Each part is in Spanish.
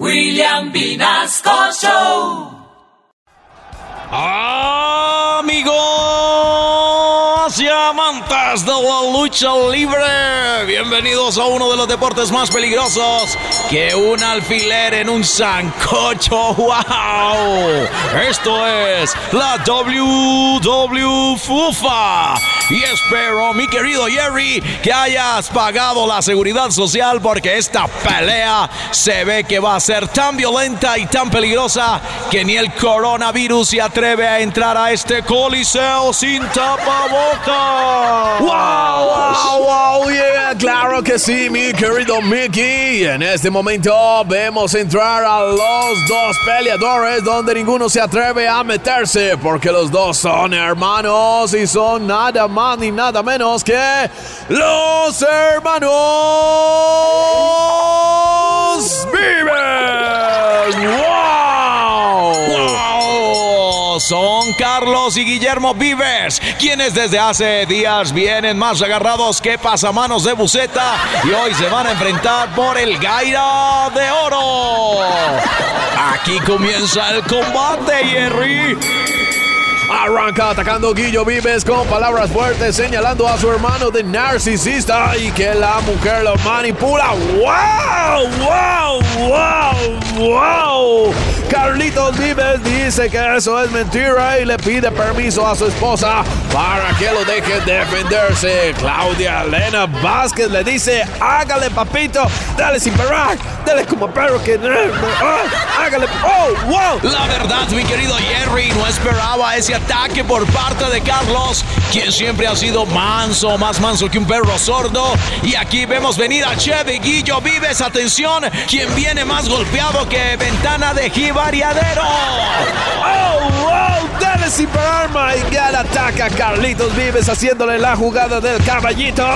William Vinasco Show. Ah. Amigos amantes de la lucha libre, bienvenidos a uno de los deportes más peligrosos que un alfiler en un sancocho. ¡Wow! Esto es la WW FUFA. Y espero, mi querido Jerry, que hayas pagado la seguridad social porque esta pelea se ve que va a ser tan violenta y tan peligrosa que ni el coronavirus se atreve a entrar a este coliseo sin tapabocas. ¡Wow! ¡Wow! ¡Wow! Yeah, claro que sí, mi querido Mickey. En este momento vemos entrar a los dos peleadores donde ninguno se atreve a meterse porque los dos son hermanos y son nada más ni nada menos que los hermanos Son Carlos y Guillermo Vives, quienes desde hace días vienen más agarrados que pasamanos de buceta y hoy se van a enfrentar por el Gaira de Oro. Aquí comienza el combate, Jerry. Arranca atacando Guillo Vives con palabras fuertes, señalando a su hermano de narcisista y que la mujer lo manipula. ¡Wow! ¡Wow! ¡Wow! ¡Wow! Carlitos Vives dice que eso es mentira y le pide permiso a su esposa para que lo deje defenderse. Claudia Elena Vázquez le dice: Hágale, papito, dale sin parar, dale como perro que. ¡Ah! ¡Oh! ¡Wow! La verdad, mi querido Jerry, no esperaba ese ataque por parte de Carlos, quien siempre ha sido manso, más manso que un perro sordo. Y aquí vemos venir a Chevy Guillo Vives, atención, quien viene más golpeado que ventana de jibariadero. Sin arma y Gal ataca Carlitos Vives haciéndole la jugada del caballito,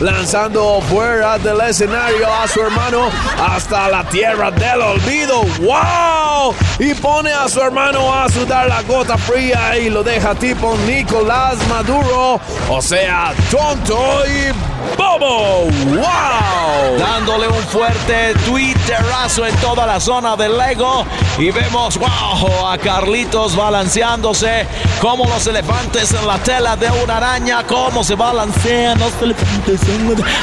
lanzando fuera del escenario a su hermano hasta la tierra del olvido. ¡Wow! Y pone a su hermano a sudar la gota fría y lo deja tipo Nicolás Maduro, o sea, tonto y bobo. ¡Wow! Dándole un fuerte twitterazo en toda la zona del Lego. Y vemos, wow, a Carlitos balanceándose como los elefantes en la tela de una araña. Cómo se balancean los elefantes.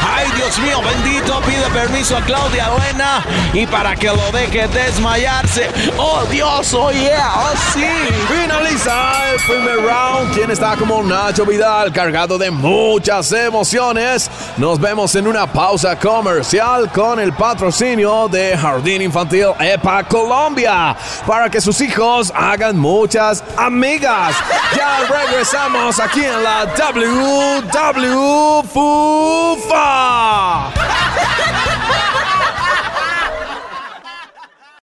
Ay, Dios mío, bendito. Pide permiso a Claudia Elena y para que lo deje desmayarse. Oh, Dios, oh, yeah, oh, sí. Finaliza el primer round. Quien está como Nacho Vidal, cargado de muchas emociones. Nos vemos en una pausa comercial con el patrocinio de Jardín Infantil EPA Colombia para que sus hijos hagan muchas amigas. Ya regresamos aquí en la WW FUFA.